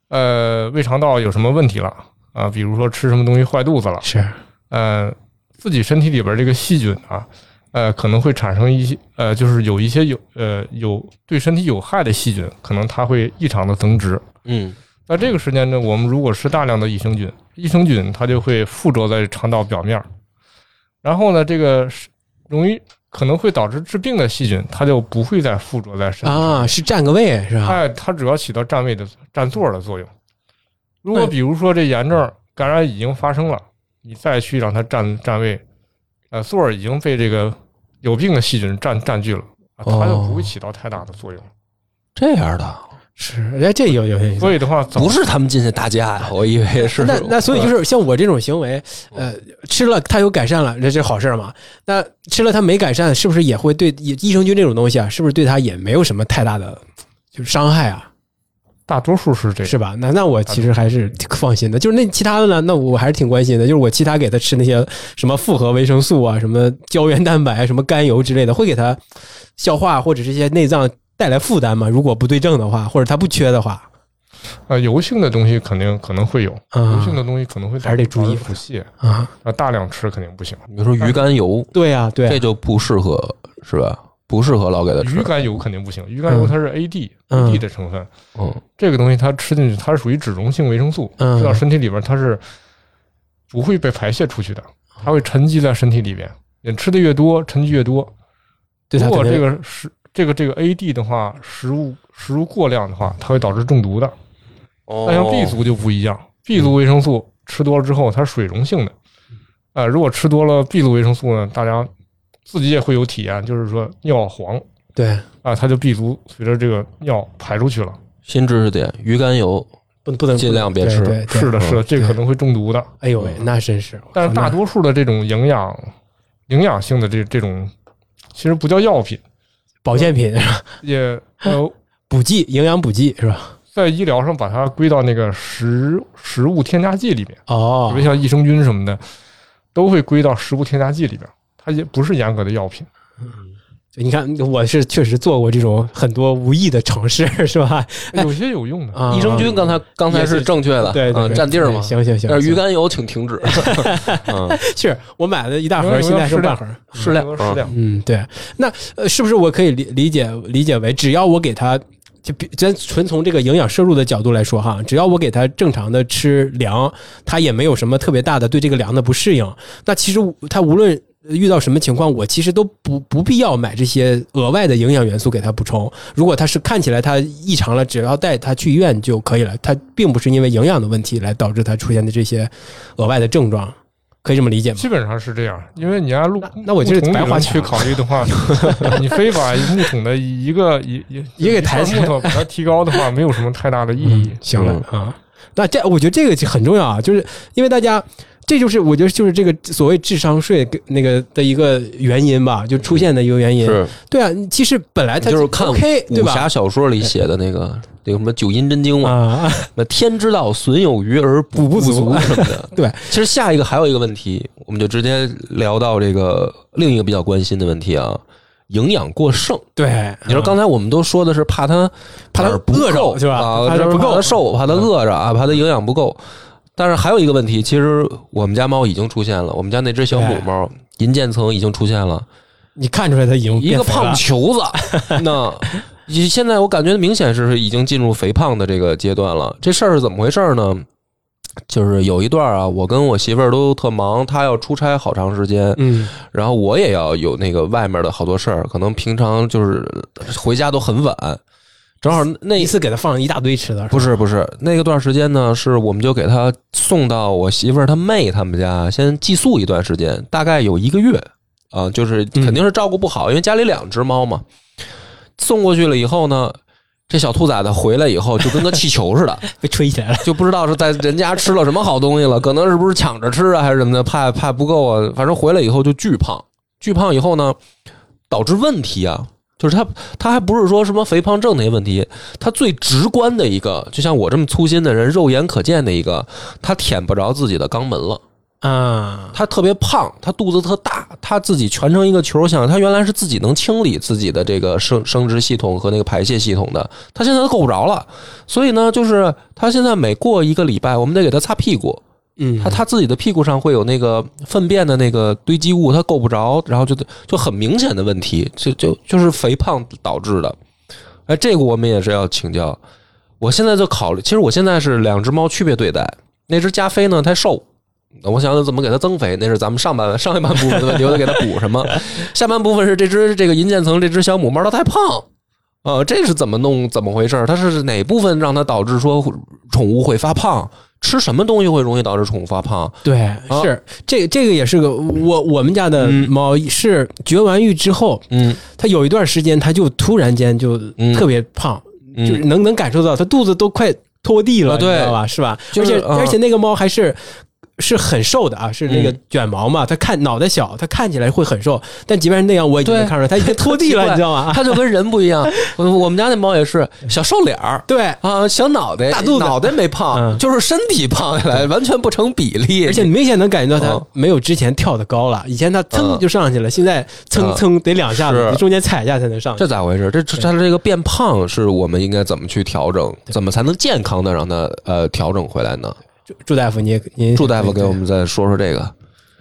呃，胃肠道有什么问题了啊，比如说吃什么东西坏肚子了，是，呃，自己身体里边这个细菌啊，呃，可能会产生一些呃，就是有一些有呃有对身体有害的细菌，可能它会异常的增殖。嗯在这个时间呢，我们如果吃大量的益生菌，益生菌它就会附着在肠道表面儿，然后呢，这个是容易可能会导致致病的细菌，它就不会再附着在身体上啊，是占个位是吧？它它主要起到占位的占座儿的作用。如果比如说这炎症感染已经发生了，你再去让它占占位，呃，座儿已经被这个有病的细菌占占据了，啊它就哦不会起到太大的作用。这样的，是，哎，这有有有意思。所以的话，不是他们进去打架呀，(laughs) 我以为是那那所以就是像我这种行为，呃，吃了它有改善了，这是好事嘛？那吃了它没改善，是不是也会对益益生菌这种东西啊，是不是对它也没有什么太大的就是伤害啊？大多数是这样。是吧？那那我其实还是挺放心的。就是那其他的呢，那我还是挺关心的。就是我其他给他吃那些什么复合维生素啊，什么胶原蛋白、什么甘油之类的，会给他消化或者这些内脏带来负担吗？如果不对症的话，或者他不缺的话，呃，油性的东西肯定可能会有，油性啊的东西可能会还是得注意腹泻，啊，啊，大量吃肯定不行。比如说鱼肝油，对呀、对啊，这就不适合是吧？不适合老给他吃鱼。肝油肯定不行，鱼肝油它是 AD、嗯 AD 的成分，嗯，这个东西它吃进去，它是属于脂溶性维生素，嗯吃到身体里边它是不会被排泄出去的，它会沉积在身体里边。你吃的越多，沉积越多。如果这个食这个这个 AD 的话，食物食物过量的话，它会导致中毒的。哦那像 B 族就不一样，B 族维生素吃多了之后，它是水溶性的。啊、如果吃多了 B 族维生素呢，大家自己也会有体验，就是说尿黄对啊，它就 B 族随着这个尿排出去了。新知识点，鱼肝油不不能尽量别吃对对对是的，是的，嗯这个可能会中毒的。哎呦喂，那真是。但是大多数的这种营养营养性的这这种，其实不叫药品，保健品是吧、也呃，(laughs) 补剂、营养补剂是吧？在医疗上把它归到那个食食物添加剂里面，哦。比如像益生菌什么的，都会归到食物添加剂里边，它也不是严格的药品。你看，我是确实做过这种很多无意的尝试，是吧？有些有用的，(laughs) 啊，益生菌刚才刚才是正确的，啊对对对占地儿嘛。行行行，但是鱼肝油请停止，(laughs) 嗯，(laughs) 是我买了一大盒，有有现在是半盒。适量适量。嗯，对。那呃，是不是我可以理理解理解为，只要我给它，就比咱纯从这个营养摄入的角度来说哈，只要我给他正常的吃粮，他也没有什么特别大的对这个粮的不适应。那其实他无论遇到什么情况，我其实都不不必要买这些额外的营养元素给他补充。如果他是看起来他异常了，只要带他去医院就可以了。他并不是因为营养的问题来导致他出现的这些额外的症状，可以这么理解吗？基本上是这样，因为你按路那那我就是木桶理论白花去考虑的话，你非把木桶的一个一一一个抬起来块木头把它提高的话，没有什么太大的意义。行了啊，那这我觉得这个就很重要啊，就是因为大家。这就是我觉得就是这个所谓智商税跟那个的一个原因吧，就出现的一个原因。是对啊，其实本来他就是看武？侠小说里写的那个那个什么九阴真经嘛，啊，那天之道损有余而补不足足什么的。(laughs) 对，其实下一个还有一个问题，我们就直接聊到这个另一个比较关心的问题啊，营养过剩。对，你说刚才我们都说的是怕他怕他饿着是吧啊，怕他不够怕他瘦，怕他饿着啊，怕他营养不够。但是还有一个问题，其实我们家猫已经出现了，我们家那只小母猫银渐层已经出现了，你看出来它已经一个胖球子。(laughs) 那你现在我感觉明显是已经进入肥胖的这个阶段了。这事儿是怎么回事呢？就是有一段啊，我跟我媳妇儿都特忙，她要出差好长时间，嗯然后我也要有那个外面的好多事儿，可能平常就是回家都很晚。正好那一次给它放了一大堆吃的，不是不是那个段时间呢，是我们就给他送到我媳妇儿她妹他们家先寄宿一段时间，大概有一个月啊，就是肯定是照顾不好，因为家里两只猫嘛。送过去了以后呢，这小兔崽子回来以后就跟个气球似的，(laughs) 被吹起来了。就不知道是在人家吃了什么好东西了，可能是不是抢着吃啊，还是什么的，怕怕不够啊，反正回来以后就巨胖，巨胖以后呢，导致问题啊，就是他他还不是说什么肥胖症那些问题，他最直观的一个，就像我这么粗心的人，肉眼可见的一个，他舔不着自己的肛门了。啊，他特别胖，他肚子特大，他自己蜷成一个球像，他原来是自己能清理自己的这个生生殖系统和那个排泄系统的，他现在都够不着了。所以呢，就是他现在每过一个礼拜，我们得给他擦屁股，嗯，他他自己的屁股上会有那个粪便的那个堆积物，他够不着，然后就就很明显的问题，就就就是肥胖导致的。哎，这个我们也是要请教。我现在就考虑，其实我现在是两只猫区别对待，那只加菲呢太瘦。我想怎么给它增肥，那是咱们上半上一半部分的问题，我得给它补什么。下半部分是这只这个银渐层这只小母猫它太胖，呃，这是怎么弄？怎么回事？它是哪部分让它导致说宠物会发胖？吃什么东西会容易导致宠物发胖？对，是这这个也是个我我们家的嗯猫是绝完育之后，嗯它有一段时间它就突然间就嗯特别胖，嗯就是能能感受到它肚子都快拖地了，你知道吧？是吧？而且而且那个猫还是。是很瘦的啊，是那个嗯卷毛嘛，它看脑袋小，它看起来会很瘦，但即便是那样，我已经能看出来 (laughs) 它已经拖地了，你知道吗？它就跟人不一样。(laughs) 我我们家那猫也是小瘦脸儿。对，啊，小脑袋，大肚子脑袋没胖，嗯就是身体胖下来，完全不成比例。而且你明显能感觉到它嗯没有之前跳的高了，以前它噌嗯就上去了，现在蹭嗯蹭得两下子，中间踩一下才能上去这。咋回事？这这它这个变胖是我们应该怎么去调整？怎么才能健康的让它呃调整回来呢？朱朱大夫，你您祝大夫给我们再说说这个。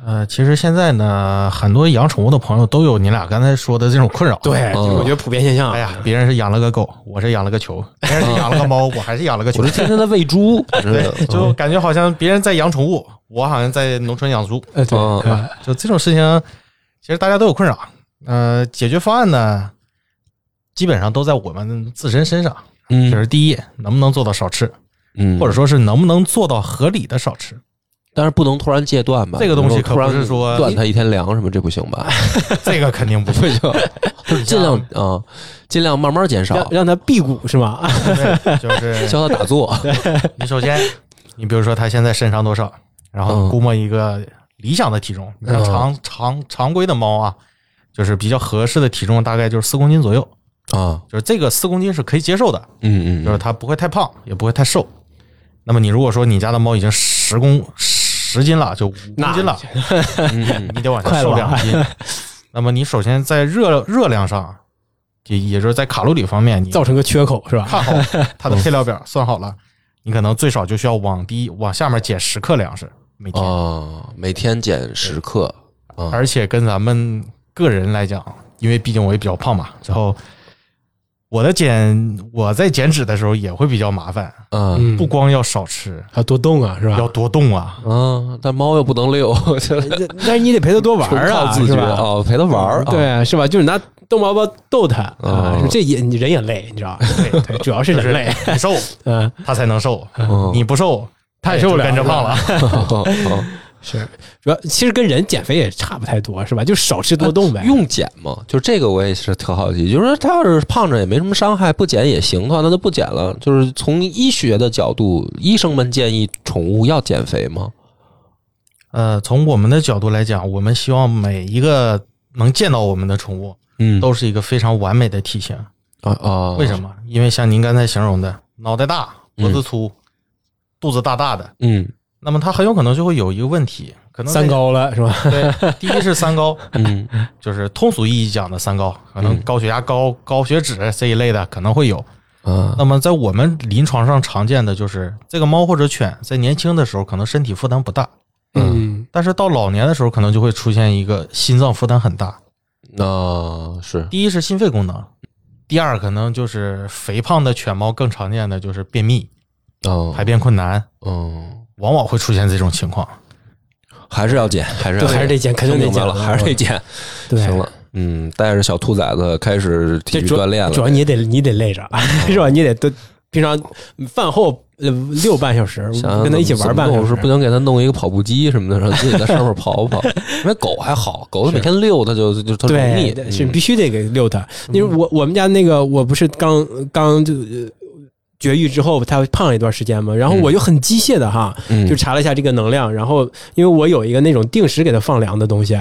呃，其实现在呢，很多养宠物的朋友都有你俩刚才说的这种困扰。对，嗯我觉得普遍现象。哎呀，别人是养了个狗，我是养了个球；别人是养了个猫，我还是养了个球我。是天天在喂猪，(laughs) 对，就感觉好像别人在养宠物，我好像在农村养猪，哎，对，嗯对吧？就这种事情，其实大家都有困扰。呃，解决方案呢，基本上都在我们自身身上。嗯就是第一，能不能做到少吃，嗯，或者说是能不能做到合理的少吃。但是不能突然戒断吧？这个东西可不是说断它一天粮什么，这不行吧？(laughs) 这个肯定不行。(laughs) 就是尽量啊，尽量慢慢减少让，让它辟谷是吗？对，就是教它打坐。你首先，你比如说他现在身长多少，然后估摸一个理想的体重，你像嗯常常常规的猫啊，就是比较合适的体重大概就是四公斤左右，啊，就是这个四公斤是可以接受的，嗯嗯，就是它不会太胖，也不会太瘦。那么你如果说你家的猫已经十公十斤了，就五公斤了，(laughs) 你得往下瘦两斤。那么你首先在热热量上，也也就是在卡路里方面，你造成个缺口是吧？看好 (laughs) 它的配料表，算好了，你可能最少就需要往低往下面减十克粮食每天，哦，每天减十克啊，而且跟咱们个人来讲，因为毕竟我也比较胖嘛，然后我的减我在减脂的时候也会比较麻烦，嗯嗯，不光要少吃，还要多动啊，是吧？要多动啊。啊，但猫又不能遛，(laughs) 但是你得陪它多玩儿啊，(laughs) 是吧？觉啊，陪它玩儿，啊对，啊，是吧？就是拿逗猫棒逗它啊嗯，这也你人也累，你知道吧？对 (laughs) 对，主要是就是人累。你瘦，嗯，它才能瘦；嗯你不瘦，它也受不了跟着胖了。哦是主要其实跟人减肥也差不太多，是吧？就少吃多动呗。用减吗？就这个我也是特好奇，就是说他要是胖着也没什么伤害，不减也行的话，那就不减了。就是从医学的角度，医生们建议宠物要减肥吗？呃，从我们的角度来讲，我们希望每一个能见到我们的宠物嗯都是一个非常完美的体型。啊啊，为什么？因为像您刚才形容的，脑袋大、脖子粗、肚子大大的，嗯那么它很有可能就会有一个问题，可能三高了是吧？对，第一是三高，(laughs) 嗯。就是通俗意义讲的三高，可能高血压、高高血脂这一类的可能会有。啊。那么在我们临床上常见的就是这个猫或者犬在年轻的时候可能身体负担不大，嗯，但是到老年的时候可能就会出现一个心脏负担很大。啊是。第一是心肺功能，第二可能就是肥胖的犬猫更常见的就是便秘、哦。排便困难，嗯，往往会出现这种情况。还是要减，还是要还是得减肯定得减了，还是得减。对，行了，嗯，带着小兔崽子开始体育锻炼了，主要你得你得累着，(laughs) 是吧？你得都平常饭后呃六半小时跟他一起玩半小时不。能给他弄一个跑步机什么的，让自己在上面跑跑。(laughs) 因为狗还好，狗每天遛它就就它容易对，，是嗯必须得给遛它。因为我我们家那个我不是刚刚就呃绝育之后，它胖了一段时间嘛，然后我就很机械的哈，嗯。就查了一下这个能量，然后因为我有一个那种定时给它放粮的东西，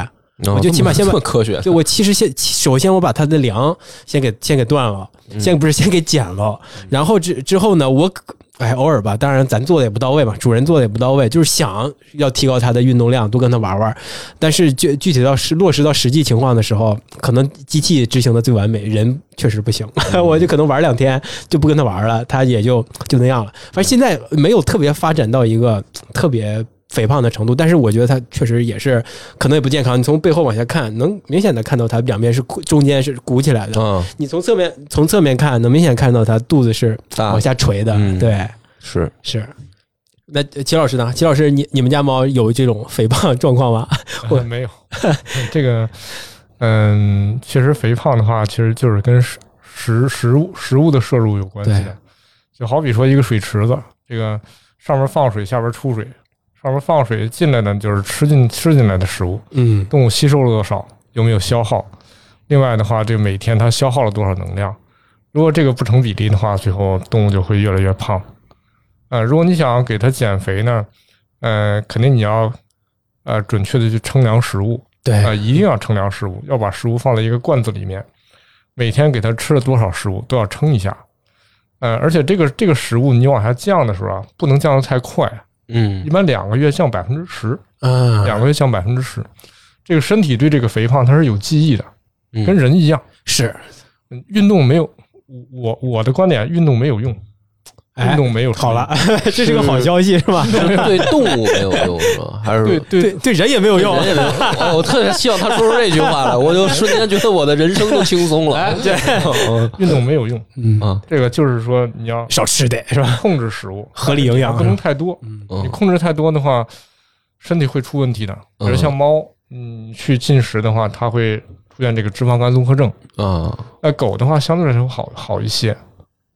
哦我就起码先把这么科学，(laughs) 就我其实先首先我把它的粮先给先给断了，嗯。先不是先给剪了，然后之之后呢，我哎偶尔吧，当然咱做的也不到位嘛，主人做的也不到位，就是想要提高它的运动量，多跟它玩玩，但是具具体到实落实到实际情况的时候，可能机器执行的最完美，人确实不行，(laughs) 我就可能玩两天就不跟它玩了，它也就就那样了。反正现在没有特别发展到一个特别。肥胖的程度，但是我觉得它确实也是可能也不健康。你从背后往下看，能明显的看到它两边是中间是鼓起来的。嗯，你从侧面从侧面看，能明显看到它肚子是往下垂的。嗯对，是是。那齐老师呢？齐老师，你你们家猫有这种肥胖状况吗？我 (laughs) 没有 (laughs) 这个，嗯，确实肥胖的话，其实就是跟食食食物食物的摄入有关系对的。就好比说一个水池子，这个上面放水，下边出水，上面放水进来的就是吃进吃进来的食物，嗯动物吸收了多少，有没有消耗？另外的话，这每天它消耗了多少能量？如果这个不成比例的话，最后动物就会越来越胖。呃，如果你想给它减肥呢，呃，肯定你要呃准确的去称量食物，对呃，一定要称量食物，要把食物放在一个罐子里面，每天给它吃了多少食物都要称一下。呃，而且这个这个食物你往下降的时候啊，不能降得太快，嗯一般两个月降百分之十，嗯，两个月降百分之十。这个身体对这个肥胖它是有记忆的，嗯跟人一样。是嗯运动没有，我我的观点，运动没有用，哎运动没有好了，(laughs) 这是个好消息是吧？对动物没有用是吧？(laughs) 还是对对对对人也没有用人，也没有 (laughs) 哦我特别希望他说出这句话来，我就瞬间觉得我的人生就轻松了。哎对，嗯运动没有用。嗯，啊这个就是说你要少吃点是吧？控制食物，合理营养不能太多。嗯你控制太多的话，身体会出问题的。比如嗯像猫，嗯，去进食的话，它会出现这个脂肪肝综合症。啊那狗的话相对来说好好一些，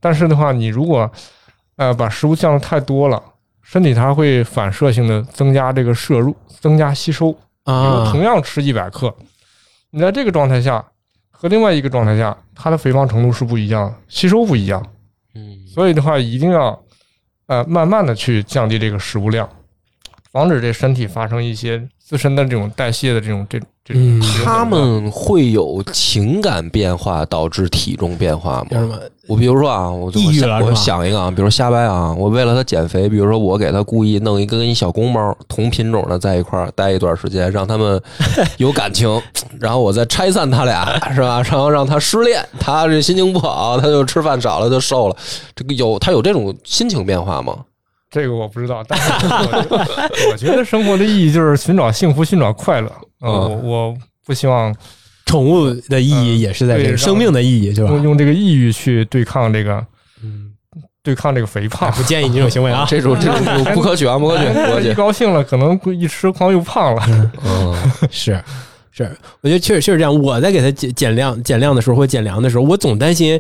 但是的话，你如果呃把食物降的太多了，身体它会反射性的增加这个摄入，增加吸收。啊同样吃一百克，你在这个状态下和另外一个状态下，它的肥胖程度是不一样的，吸收不一样。嗯所以的话，一定要呃慢慢的去降低这个食物量，防止这身体发生一些自身的这种代谢的这种这这种。嗯他们会有情感变化导致体重变化吗？什么？我比如说啊，我就抑郁想我想一个啊，比如瞎掰啊，我为了他减肥，比如说我给他故意弄一个跟一小公猫同品种的在一块儿待一段时间，让他们有感情，(laughs) 然后我再拆散他俩，是吧？(laughs) 然后让他失恋，他这心情不好，他就吃饭少了就瘦了，这个有他有这种心情变化吗？这个我不知道，但是我 (laughs) 我觉得生活的意义就是寻找幸福，寻找快乐。我我不希望宠物的意义也是在这生命的意义是吧？用用这个抑郁去对抗这个嗯，对抗这个肥胖。不建议你这种行为啊。这种这种不可取啊，(laughs) 不可取，不可一取。高兴了，可能一吃狂又胖了。嗯 (laughs) 是是，我觉得确实确实这样。我在给它减减量减量的时候或减粮的时候，我总担心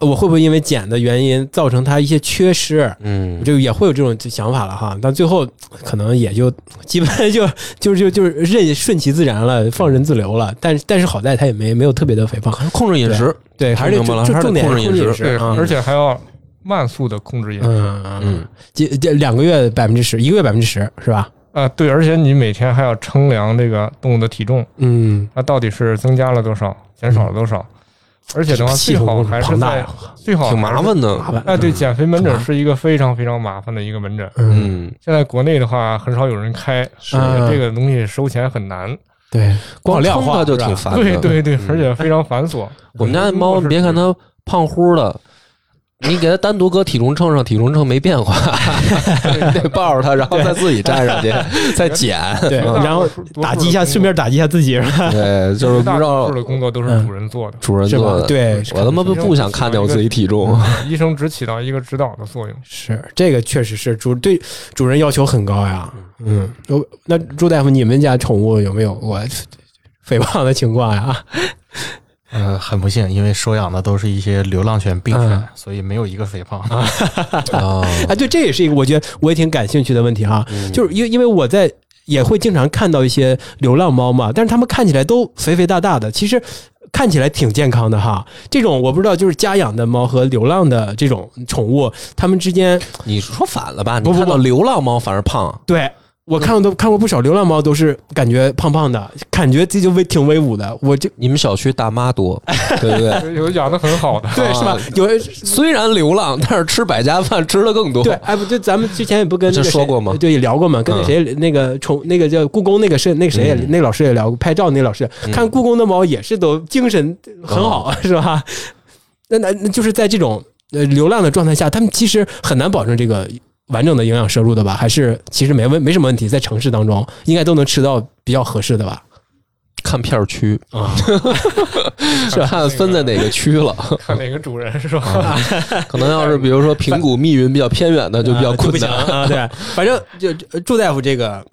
我会不会因为减的原因造成它一些缺失。嗯，就也会有这种想法了哈，但最后可能也就基本上就就就就是任顺其自然了，放任自流了。但但是好在它也没没有特别的肥胖，还是控制饮食。对，还是重重点控制饮食而且还要慢速的控制饮食。嗯嗯嗯，这这两个月百分之十，一个月百分之十是吧？啊，对，而且你每天还要称量这个动物的体重，嗯，它到底是增加了多少，减少了多少。而且的话，最好还是在最好挺麻烦的。哎，对，减肥门诊是一个非常非常麻烦的一个门诊。嗯，嗯，现在国内的话，很少有人开，是这个东西收钱很难。对，光量化就挺烦。对对对，嗯而且非常繁琐。我们家的猫，别看它胖乎的，你给它单独搁体重秤上，体重秤没变化，(laughs) 你得抱着它，然后再自己站上去，(laughs) 再减。对，嗯然后打击一下，顺便打击一下自己是吧？对，就是不知道的工作都是主人做的，主人做的。对，我他妈不不想看见我自己体重。医生只起到一个指导的作用。是这个确实是主对主人要求很高呀。嗯，那朱大夫，你们家宠物有没有过 (laughs) 肥胖的情况呀？呃，很不幸，因为收养的都是一些流浪犬、病犬，嗯所以没有一个肥胖。啊，(laughs) 啊，对，这也是一个我觉得我也挺感兴趣的问题哈。嗯就是因为因为我在也会经常看到一些流浪猫嘛，但是它们看起来都肥肥大大的，其实看起来挺健康的哈。这种我不知道，就是家养的猫和流浪的这种宠物，它们之间你说反了吧？你看到流浪猫反而胖，对。我看过都看过不少流浪猫，都是感觉胖胖的，感觉自己就威挺威武的。我就你们小区大妈多，对不对？(laughs) 有养的很好的，对是吧？有虽然流浪，但是吃百家饭吃的更多。对，哎不就咱们之前也不跟这说过吗对，也聊过嘛，跟那嗯谁那个宠那个叫故宫那个是那个谁也嗯那个老师也聊过，拍照那老师嗯看故宫的猫也是都精神很好，是吧？(laughs) 那那那就是在这种呃流浪的状态下，他们其实很难保证这个完整的营养摄入的吧？还是其实没问没什么问题，在城市当中应该都能吃到比较合适的吧？看片儿区，啊，是 (laughs) 看分在哪个区了。看哪个主人是吧？可能要是比如说平谷密云比较偏远的，就比较困不行难。啊。对，反正就呃朱大夫这个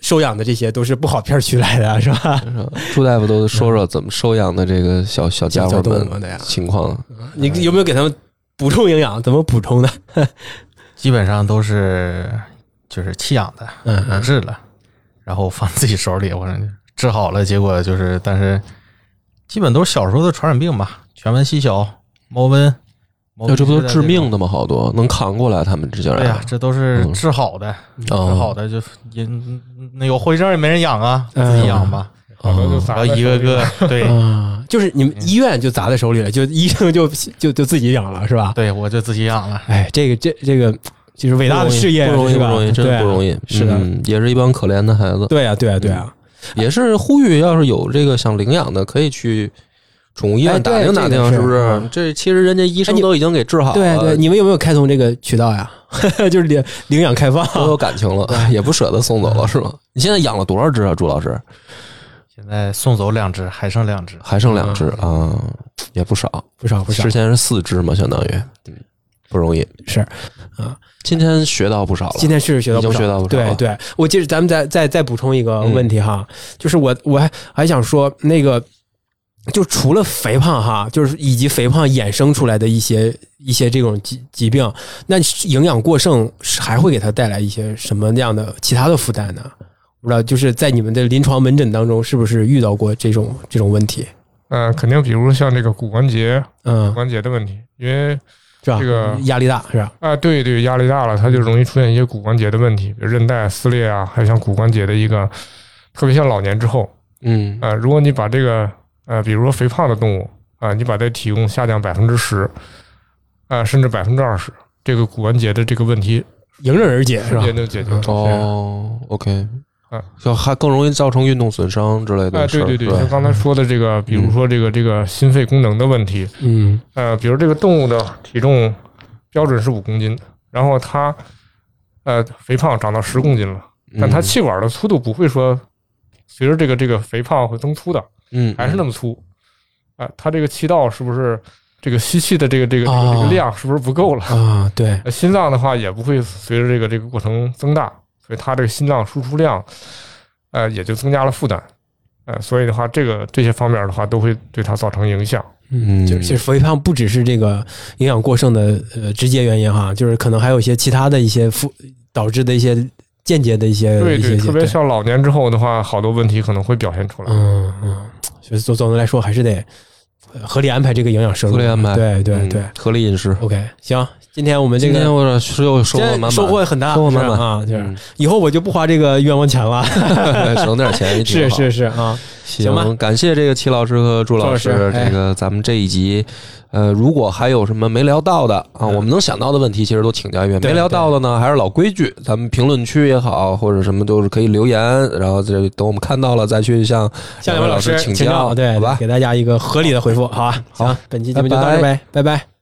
收养的这些都是不好片儿区来的，是吧？朱大夫都说说怎么收养的这个小小家伙小动物们的呀，情况。你有没有给他们补充营养？怎么补充的？基本上都是就是弃养的，嗯能治了，然后放自己手里，我说治好了，结果就是，但是基本都是小时候的传染病吧，犬瘟细小、猫瘟，那这不都？致命的吗？好多能扛过来，他们这些人。对呀、这都是嗯。治好的，治哦好的就也那有后遗症也没人养啊，自己养吧，然后一个个对啊，就是你们医院就砸在手里了，就医生就就就自己养了，是吧？对，我就自己养了。哎，这个这这个就是伟大的事业，不容易，不容易，真不容易。是的嗯也是一帮可怜的孩子。对啊，对啊，对啊，也是呼吁，要是有这个想领养的，可以去宠物医哎院打听打听，这个是是不是嗯？这其实人家医生都已经给治好了，对啊对，你们有没有开通这个渠道呀？(laughs) 就是领领养开放，都有感情了，(laughs) (laughs) 也不舍得送走了，是吗？你现在养了多少只啊，朱老师？现在送走两只，还剩两只。还剩两只啊，也不少。不少不少之，前是四只嘛，相当于，嗯，不容易。是啊。今天学到不少了，今天是学到不少已经学到不少了对对，我接着咱们再再再补充一个问题哈，就是我我还还想说那个。就除了肥胖哈，就是以及肥胖衍生出来的一些一些这种疾疾病，那营养过剩是还会给它带来一些什么样的其他的负担呢？不知道，就是在你们的临床门诊当中，是不是遇到过这种这种问题？嗯、肯定比如像这个骨关节、骨嗯，关节的问题，因为是吧？这个压力大是吧？啊，对对，压力大了，它就容易出现一些骨关节的问题，比如韧带撕裂啊，还有像骨关节的一个，特别像老年之后，嗯啊，如果你把这个呃，比如说肥胖的动物啊，你把它体重下降百分之十，啊，甚至百分之二十，这个骨关节的这个问题迎刃而解是吧？瞬间就解决了。哦，OK，啊，就还更容易造成运动损伤之类哎，的哎，对对对，像刚才说的这个，比如说这个这个心肺功能的问题，嗯。呃，比如这个动物的体重标准是五公斤，然后它呃肥胖长到十公斤了，但它嗯气管的粗度不会说随着这个这个肥胖会增粗的，嗯还是那么粗。啊、它这个气道是不是这个吸气的这个这个这个哦这个量是不是不够了？啊，对，呃心脏的话也不会随着这个这个过程增大，所以它这个心脏输出量呃也就增加了负担。呃，所以的话，这个这些方面的话，都会对它造成影响。嗯就其实肥胖不只是这个营养过剩的呃直接原因哈，就是可能还有一些其他的一些负导致的一些间接的一些对对，一些特别像老年之后的话，好多问题可能会表现出来。嗯嗯，所以总总的来说还是得呃合理安排这个营养摄入，合理安排嗯对对对合理饮食。，OK，行，今天我们这个今天我是又收获满满，收获很大，收获满满。啊，就是。嗯以后我就不花这个冤枉钱了，(laughs) 省点钱是好。是是啊，行吧，感谢这个齐老师和朱老师这个咱们这一集，呃，如果还有什么没聊到的啊，我们能想到的问题，其实都请教一遍。没聊到的呢，还是老规矩，咱们评论区也好，或者什么都是可以留言，然后这等我们看到了再去向向两位老师请请教，对，好吧？给大家一个合理的回复，好吧？好行，本期节目就到这儿呗，拜拜。